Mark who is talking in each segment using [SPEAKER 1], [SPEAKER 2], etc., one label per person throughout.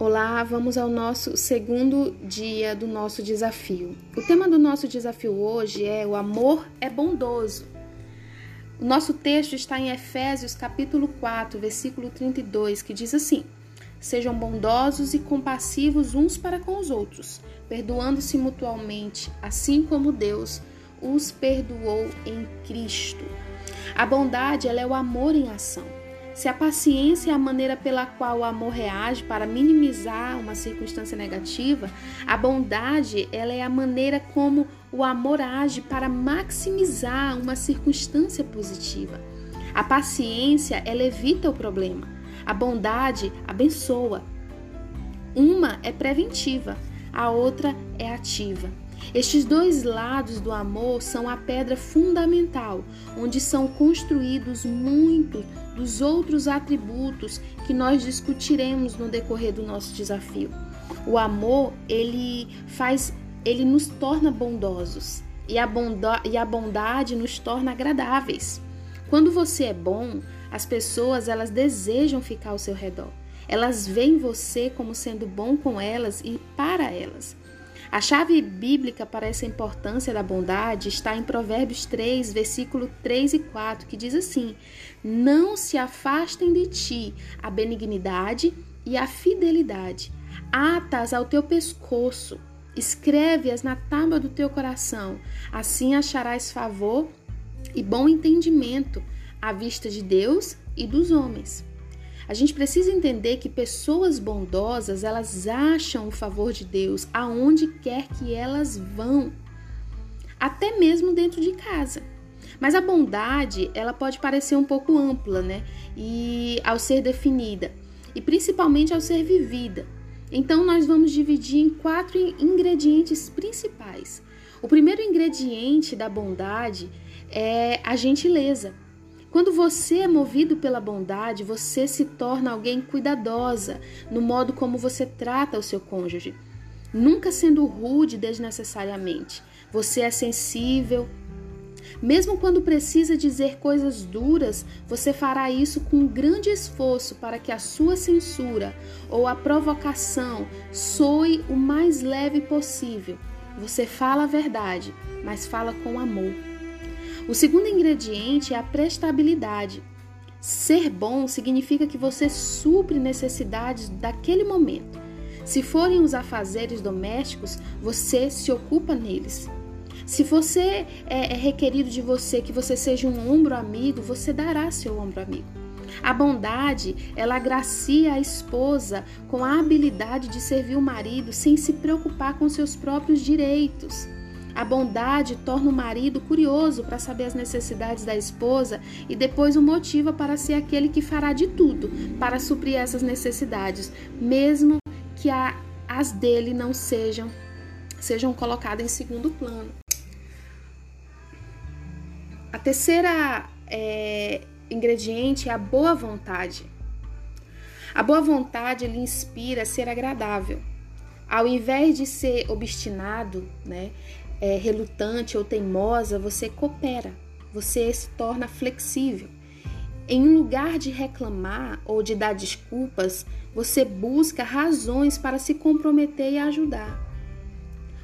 [SPEAKER 1] Olá, vamos ao nosso segundo dia do nosso desafio. O tema do nosso desafio hoje é o amor é bondoso. O nosso texto está em Efésios capítulo 4, versículo 32, que diz assim: Sejam bondosos e compassivos uns para com os outros, perdoando-se mutualmente, assim como Deus os perdoou em Cristo. A bondade ela é o amor em ação. Se a paciência é a maneira pela qual o amor reage para minimizar uma circunstância negativa, a bondade ela é a maneira como o amor age para maximizar uma circunstância positiva. A paciência ela evita o problema. A bondade abençoa. Uma é preventiva, a outra é ativa. Estes dois lados do amor são a pedra fundamental, onde são construídos muitos dos outros atributos que nós discutiremos no decorrer do nosso desafio. O amor, ele faz, ele nos torna bondosos e a, bondade, e a bondade nos torna agradáveis. Quando você é bom, as pessoas elas desejam ficar ao seu redor. Elas veem você como sendo bom com elas e para elas. A chave bíblica para essa importância da bondade está em Provérbios 3, versículo 3 e 4, que diz assim: Não se afastem de ti a benignidade e a fidelidade. Atas ao teu pescoço, escreve-as na tábua do teu coração. Assim acharás favor e bom entendimento à vista de Deus e dos homens. A gente precisa entender que pessoas bondosas, elas acham o favor de Deus aonde quer que elas vão, até mesmo dentro de casa. Mas a bondade, ela pode parecer um pouco ampla, né? E ao ser definida, e principalmente ao ser vivida. Então nós vamos dividir em quatro ingredientes principais. O primeiro ingrediente da bondade é a gentileza. Quando você é movido pela bondade, você se torna alguém cuidadosa no modo como você trata o seu cônjuge, nunca sendo rude desnecessariamente. Você é sensível. Mesmo quando precisa dizer coisas duras, você fará isso com grande esforço para que a sua censura ou a provocação soe o mais leve possível. Você fala a verdade, mas fala com amor. O segundo ingrediente é a prestabilidade. Ser bom significa que você supre necessidades daquele momento. Se forem os afazeres domésticos, você se ocupa neles. Se você é, é requerido de você que você seja um ombro amigo, você dará seu ombro amigo. A bondade, ela agracia a esposa com a habilidade de servir o marido sem se preocupar com seus próprios direitos. A bondade torna o marido curioso para saber as necessidades da esposa e depois o motiva para ser aquele que fará de tudo para suprir essas necessidades, mesmo que a, as dele não sejam sejam colocadas em segundo plano. A terceira é, ingrediente é a boa vontade. A boa vontade lhe inspira a ser agradável. Ao invés de ser obstinado, né, é, relutante ou teimosa, você coopera, você se torna flexível. Em lugar de reclamar ou de dar desculpas, você busca razões para se comprometer e ajudar.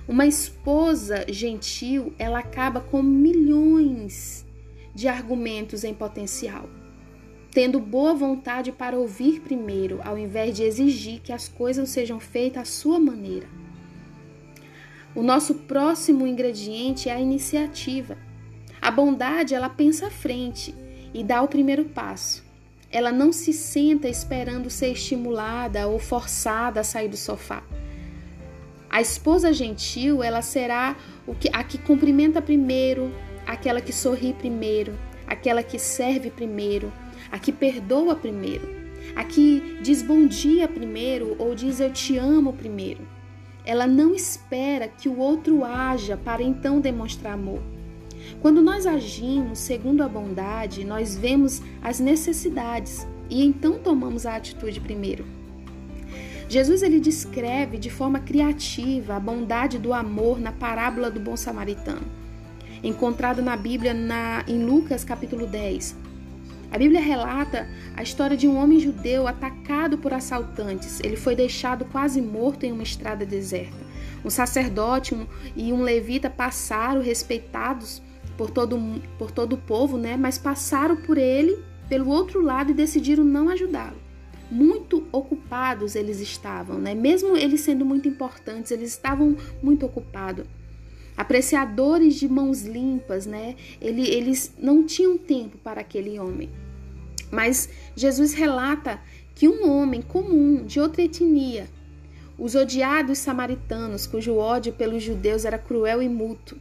[SPEAKER 1] Uma esposa gentil, ela acaba com milhões de argumentos em potencial, tendo boa vontade para ouvir primeiro, ao invés de exigir que as coisas sejam feitas à sua maneira. O nosso próximo ingrediente é a iniciativa. A bondade, ela pensa à frente e dá o primeiro passo. Ela não se senta esperando ser estimulada ou forçada a sair do sofá. A esposa gentil, ela será o que, a que cumprimenta primeiro, aquela que sorri primeiro, aquela que serve primeiro, a que perdoa primeiro, a que diz bom dia primeiro ou diz eu te amo primeiro. Ela não espera que o outro haja para então demonstrar amor. Quando nós agimos segundo a bondade, nós vemos as necessidades e então tomamos a atitude primeiro. Jesus ele descreve de forma criativa a bondade do amor na parábola do bom samaritano, encontrada na Bíblia na, em Lucas capítulo 10. A Bíblia relata a história de um homem judeu atacado por assaltantes. Ele foi deixado quase morto em uma estrada deserta. Um sacerdote e um levita passaram respeitados por todo, por todo o povo, né? mas passaram por ele pelo outro lado e decidiram não ajudá-lo. Muito ocupados eles estavam, né? mesmo eles sendo muito importantes, eles estavam muito ocupados apreciadores de mãos limpas, né? Eles não tinham tempo para aquele homem. Mas Jesus relata que um homem comum de outra etnia, os odiados samaritanos, cujo ódio pelos judeus era cruel e mútuo,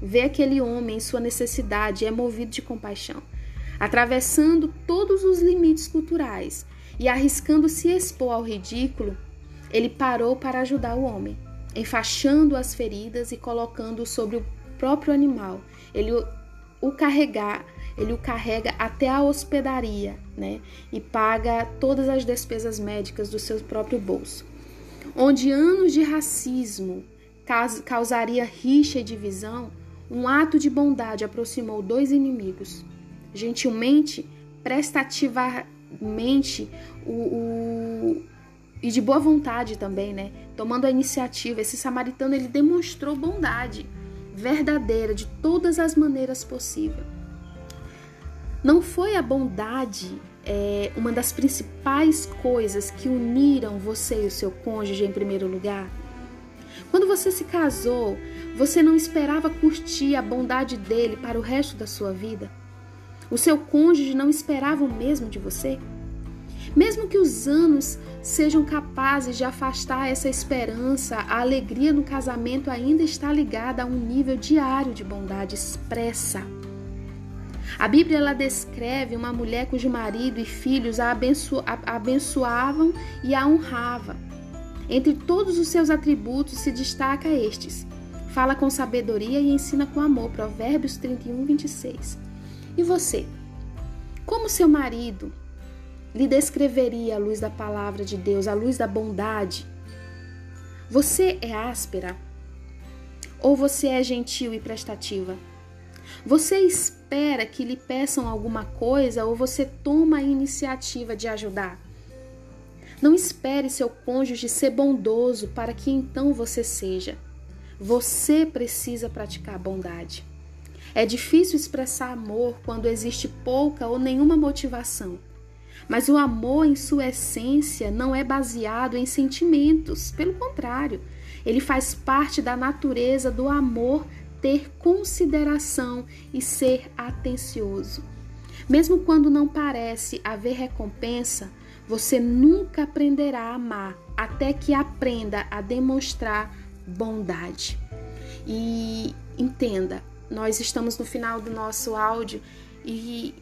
[SPEAKER 1] vê aquele homem em sua necessidade e é movido de compaixão, atravessando todos os limites culturais e arriscando se expor ao ridículo, ele parou para ajudar o homem, enfaixando as feridas e colocando sobre o próprio animal. Ele o carregar ele o carrega até a hospedaria, né? E paga todas as despesas médicas do seu próprio bolso. Onde anos de racismo causaria rixa e divisão, um ato de bondade aproximou dois inimigos. Gentilmente, prestativamente, o, o, e de boa vontade também, né? Tomando a iniciativa, esse samaritano ele demonstrou bondade verdadeira de todas as maneiras possíveis. Não foi a bondade é, uma das principais coisas que uniram você e o seu cônjuge em primeiro lugar? Quando você se casou, você não esperava curtir a bondade dele para o resto da sua vida? O seu cônjuge não esperava o mesmo de você? Mesmo que os anos sejam capazes de afastar essa esperança, a alegria no casamento ainda está ligada a um nível diário de bondade expressa. A Bíblia ela descreve uma mulher cujo marido e filhos a, abenço, a abençoavam e a honrava. Entre todos os seus atributos se destaca estes: fala com sabedoria e ensina com amor. Provérbios 31, 26. E você? Como seu marido lhe descreveria a luz da palavra de Deus, a luz da bondade? Você é áspera? Ou você é gentil e prestativa? Você espera que lhe peçam alguma coisa ou você toma a iniciativa de ajudar? Não espere seu cônjuge ser bondoso para que então você seja. Você precisa praticar bondade. É difícil expressar amor quando existe pouca ou nenhuma motivação. Mas o amor, em sua essência, não é baseado em sentimentos. Pelo contrário, ele faz parte da natureza do amor ter consideração e ser atencioso. Mesmo quando não parece haver recompensa, você nunca aprenderá a amar até que aprenda a demonstrar bondade. E entenda, nós estamos no final do nosso áudio e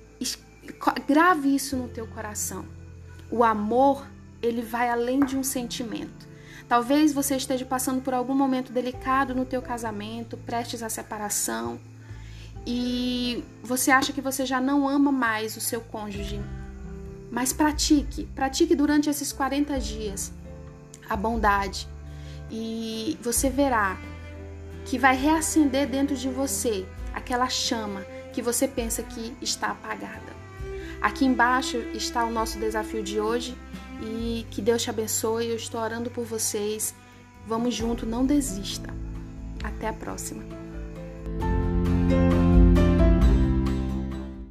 [SPEAKER 1] grave isso no teu coração. O amor, ele vai além de um sentimento. Talvez você esteja passando por algum momento delicado no teu casamento, prestes à separação, e você acha que você já não ama mais o seu cônjuge. Mas pratique, pratique durante esses 40 dias a bondade e você verá que vai reacender dentro de você aquela chama que você pensa que está apagada. Aqui embaixo está o nosso desafio de hoje e que Deus te abençoe. Eu estou orando por vocês. Vamos junto, não desista. Até a próxima.